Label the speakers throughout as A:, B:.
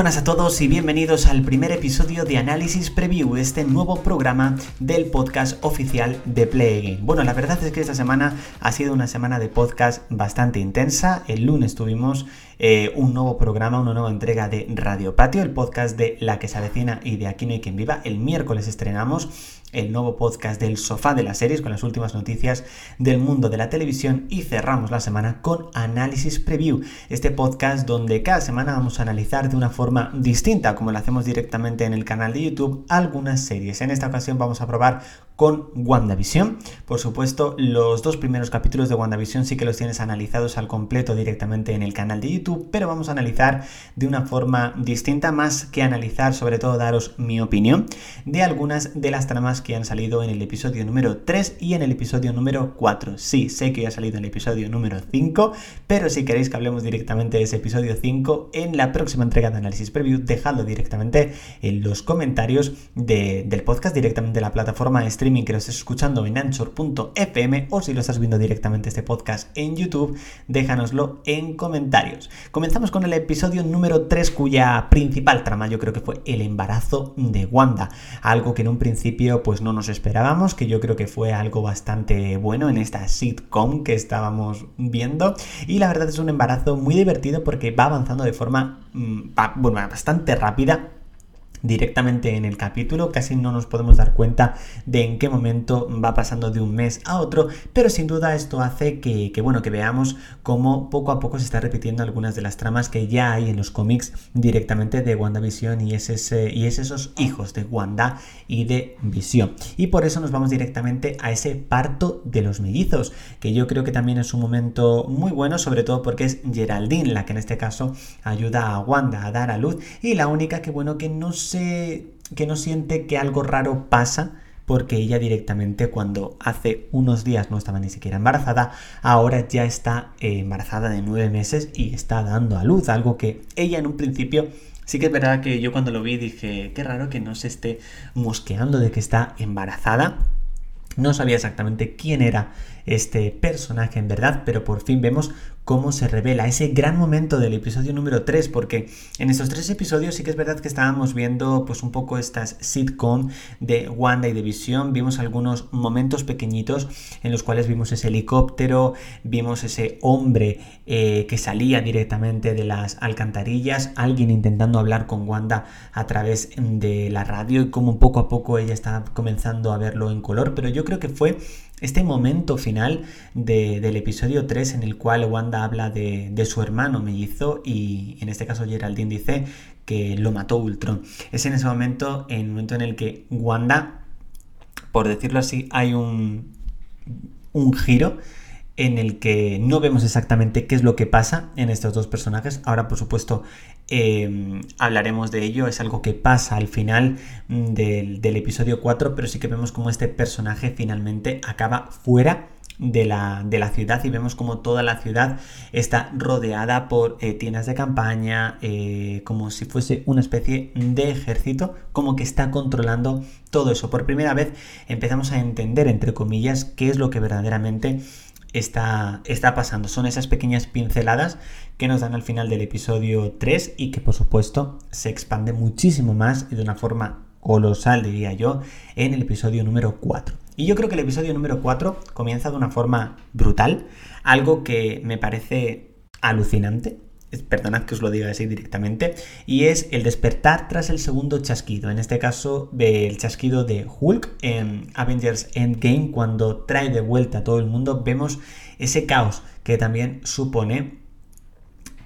A: buenas a todos y bienvenidos al primer episodio de Análisis Preview, este nuevo programa del podcast oficial de Play Bueno, la verdad es que esta semana ha sido una semana de podcast bastante intensa. El lunes tuvimos eh, un nuevo programa, una nueva entrega de Radio Patio, el podcast de La que se avecina y de Aquí no hay quien viva. El miércoles estrenamos el nuevo podcast del sofá de las series con las últimas noticias del mundo de la televisión y cerramos la semana con Análisis Preview, este podcast donde cada semana vamos a analizar de una forma distinta, como lo hacemos directamente en el canal de YouTube, algunas series. En esta ocasión vamos a probar con WandaVision. Por supuesto, los dos primeros capítulos de WandaVision sí que los tienes analizados al completo directamente en el canal de YouTube, pero vamos a analizar de una forma distinta, más que analizar, sobre todo daros mi opinión de algunas de las tramas que han salido en el episodio número 3 y en el episodio número 4. Sí, sé que ya ha salido en el episodio número 5, pero si queréis que hablemos directamente de ese episodio 5 en la próxima entrega de análisis preview, dejadlo directamente en los comentarios del podcast, directamente en la plataforma de streaming que lo estés escuchando en anchor.fm o si lo estás viendo directamente este podcast en YouTube, déjanoslo en comentarios. Comenzamos con el episodio número 3 cuya principal trama yo creo que fue el embarazo de Wanda, algo que en un principio pues no nos esperábamos, que yo creo que fue algo bastante bueno en esta sitcom que estábamos viendo y la verdad es un embarazo muy divertido porque va avanzando de forma mm, bastante rápida directamente en el capítulo, casi no nos podemos dar cuenta de en qué momento va pasando de un mes a otro, pero sin duda esto hace que, bueno, que veamos cómo poco a poco se está repitiendo algunas de las tramas que ya hay en los cómics directamente de WandaVision y es, y es esos hijos de Wanda y de Visión. Y por eso nos vamos directamente a ese parto de los mellizos, que yo creo que también es un momento muy bueno, sobre todo porque es Geraldine la que en este caso ayuda a Wanda a dar a luz y la única que bueno que que no siente que algo raro pasa porque ella directamente cuando hace unos días no estaba ni siquiera embarazada, ahora ya está eh, embarazada de nueve meses y está dando a luz, algo que ella en un principio Sí que es verdad que yo cuando lo vi dije, qué raro que no se esté mosqueando de que está embarazada. No sabía exactamente quién era este personaje en verdad, pero por fin vemos cómo se revela ese gran momento del episodio número 3, porque en estos tres episodios sí que es verdad que estábamos viendo pues un poco estas sitcom de Wanda y de Visión, vimos algunos momentos pequeñitos en los cuales vimos ese helicóptero, vimos ese hombre eh, que salía directamente de las alcantarillas, alguien intentando hablar con Wanda a través de la radio y como poco a poco ella está comenzando a verlo en color, pero yo creo que fue este momento final del episodio 3 en el cual Wanda habla de, su hermano mellizo y en este caso Geraldine dice que lo mató Ultron. Es en ese momento, en el momento en el que Wanda, por decirlo así, hay un, un giro en el que no vemos exactamente qué es lo que pasa en estos dos personajes. Ahora, por supuesto, em, hablaremos de ello. Es algo que pasa al final mm, del, episodio 4, pero sí que vemos cómo este personaje finalmente acaba fuera de la, de la, ciudad y vemos como toda la ciudad está rodeada por eh, tiendas de campaña, eh, como si fuese una especie de ejército, como que está controlando todo eso. Por primera vez empezamos a entender, entre comillas, qué es lo que verdaderamente está, está pasando. Son esas pequeñas pinceladas que nos dan al final del episodio 3 y que por supuesto se expande muchísimo más y de una forma colosal, diría yo, en el episodio número 4. Y yo creo que el episodio número 4 comienza de una forma brutal, algo que me parece alucinante, perdonad que os lo diga así directamente, y es el despertar tras el segundo chasquido, en este caso el chasquido de Hulk en Avengers Endgame, cuando trae de vuelta a todo el mundo, vemos ese caos que también supone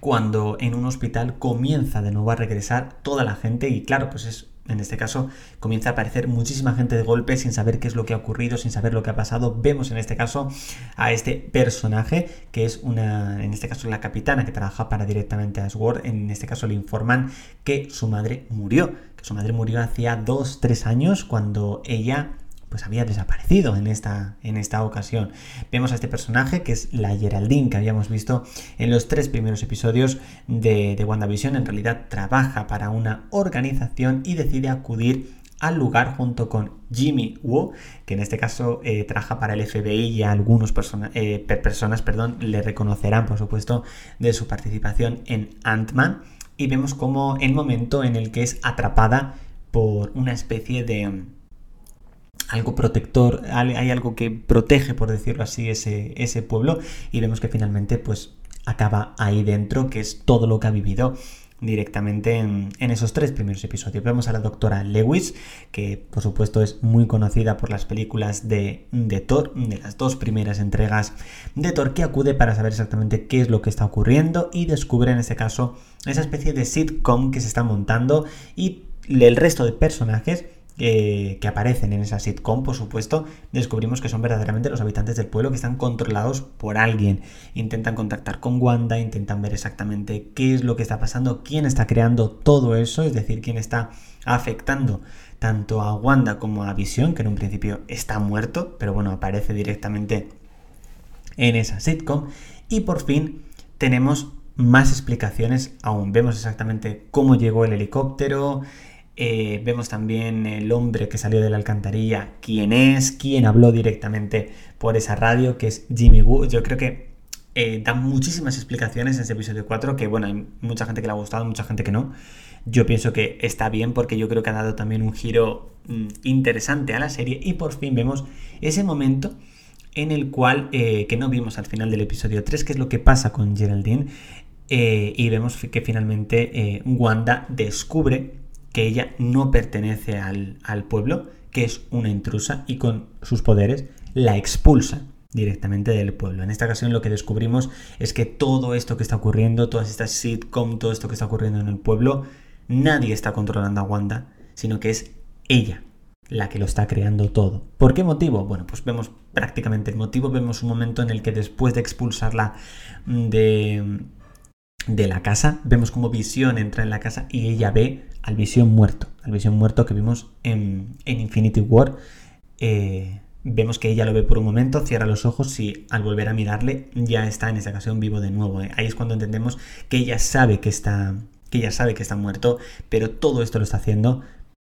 A: cuando en un hospital comienza de nuevo a regresar toda la gente y claro, pues es en este caso comienza a aparecer muchísima gente de golpe sin saber qué es lo que ha ocurrido, sin saber lo que ha pasado. Vemos en este caso a este personaje que es una, en este caso la capitana que trabaja para directamente a Sword. En este caso le informan que su madre murió, que su madre murió hacía dos, tres años cuando ella pues había desaparecido en esta, en esta ocasión. Vemos a este personaje que es la Geraldine que habíamos visto en los tres primeros episodios de, de WandaVision. En realidad trabaja para una organización y decide acudir al lugar junto con Jimmy Woo, que en este caso eh, trabaja para el FBI y algunas eh, personas perdón, le reconocerán, por supuesto, de su participación en Ant-Man y vemos como el momento en el que es atrapada por una especie de algo protector, hay algo que protege, por decirlo así, ese, pueblo y vemos que finalmente pues acaba ahí dentro, que es todo lo que ha vivido directamente en, esos tres primeros episodios. Vemos a la doctora Lewis, que por supuesto es muy conocida por las películas de, de, Thor, de las dos primeras entregas de Thor, que acude para saber exactamente qué es lo que está ocurriendo y descubre en este caso esa especie de sitcom que se está montando y el resto de personajes que aparecen en esa sitcom, por supuesto, descubrimos que son verdaderamente los habitantes del pueblo que están controlados por alguien. Intentan contactar con Wanda, intentan ver exactamente qué es lo que está pasando, quién está creando todo eso, es decir, quién está afectando tanto a Wanda como a Visión, que en un principio está muerto, pero bueno, aparece directamente en esa sitcom. Y por fin tenemos más explicaciones aún. Vemos exactamente cómo llegó el helicóptero, eh, vemos también el hombre que salió de la alcantarilla, quién es, quién habló directamente por esa radio, que es Jimmy Woo. Yo creo que eh, da muchísimas explicaciones en ese episodio 4, que bueno, hay mucha gente que le ha gustado, mucha gente que no. Yo pienso que está bien porque yo creo que ha dado también un giro mm, interesante a la serie. Y por fin vemos ese momento en el cual, eh, que no vimos al final del episodio 3, que es lo que pasa con Geraldine, y vemos que finalmente Wanda descubre que ella no pertenece al, pueblo, que es una intrusa y con sus poderes la expulsa directamente del pueblo. En esta ocasión lo que descubrimos es que todo esto que está ocurriendo, todas estas sitcom, todo esto que está ocurriendo en el pueblo, nadie está controlando a Wanda, sino que es ella la que lo está creando todo. ¿Por qué motivo? Bueno, pues vemos prácticamente el motivo, vemos un momento en el que después de expulsarla de, de la casa, vemos como Visión entra en la casa y ella ve al Visión muerto, al Visión muerto que vimos en, Infinity War. Eh, vemos que ella lo ve por un momento, cierra los ojos y al volver a mirarle ya está en esa ocasión vivo de nuevo. ¿eh? Ahí es cuando entendemos que ella sabe que está, que ella sabe que está muerto, pero todo esto lo está haciendo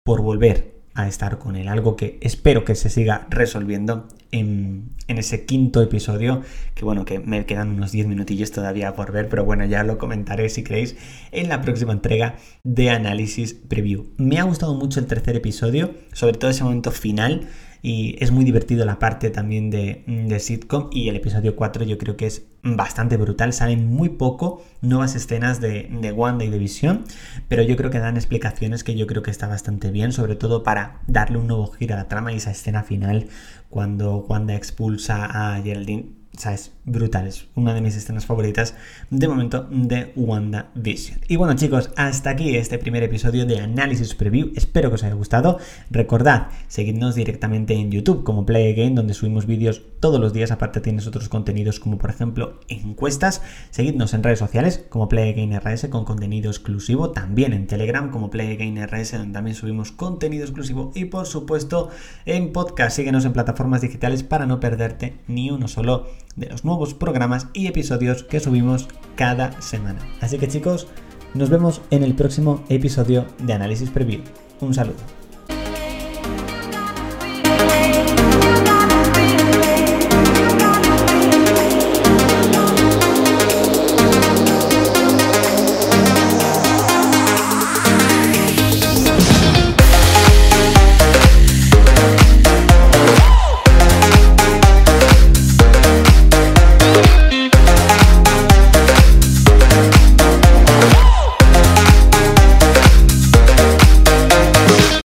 A: por volver a estar con él. Algo que espero que se siga resolviendo en, ese quinto episodio, que bueno, que me quedan unos 10 minutillos todavía por ver, pero bueno, ya lo comentaré si queréis en la próxima entrega de análisis preview. Me ha gustado mucho el tercer episodio, sobre todo ese momento final y es muy divertido la parte también de, de, sitcom y el episodio 4 yo creo que es bastante brutal, salen muy poco nuevas escenas de, de Wanda y de Visión, pero yo creo que dan explicaciones que yo creo que está bastante bien, sobre todo para darle un nuevo giro a la trama y esa escena final cuando Wanda expulsa a Geraldine o sea, es brutal, es una de mis escenas favoritas de momento de WandaVision. Y bueno chicos, hasta aquí este primer episodio de Análisis Preview, espero que os haya gustado. Recordad, seguidnos directamente en YouTube como Play Again, donde subimos vídeos todos los días, aparte tienes otros contenidos como por ejemplo encuestas. Seguidnos en redes sociales como Play Again RS con contenido exclusivo, también en Telegram como Play Again RS, donde también subimos contenido exclusivo y por supuesto en podcast, síguenos en plataformas digitales para no perderte ni uno solo de los nuevos programas y episodios que subimos cada semana. Así que chicos, nos vemos en el próximo episodio de Análisis Preview. Un saludo.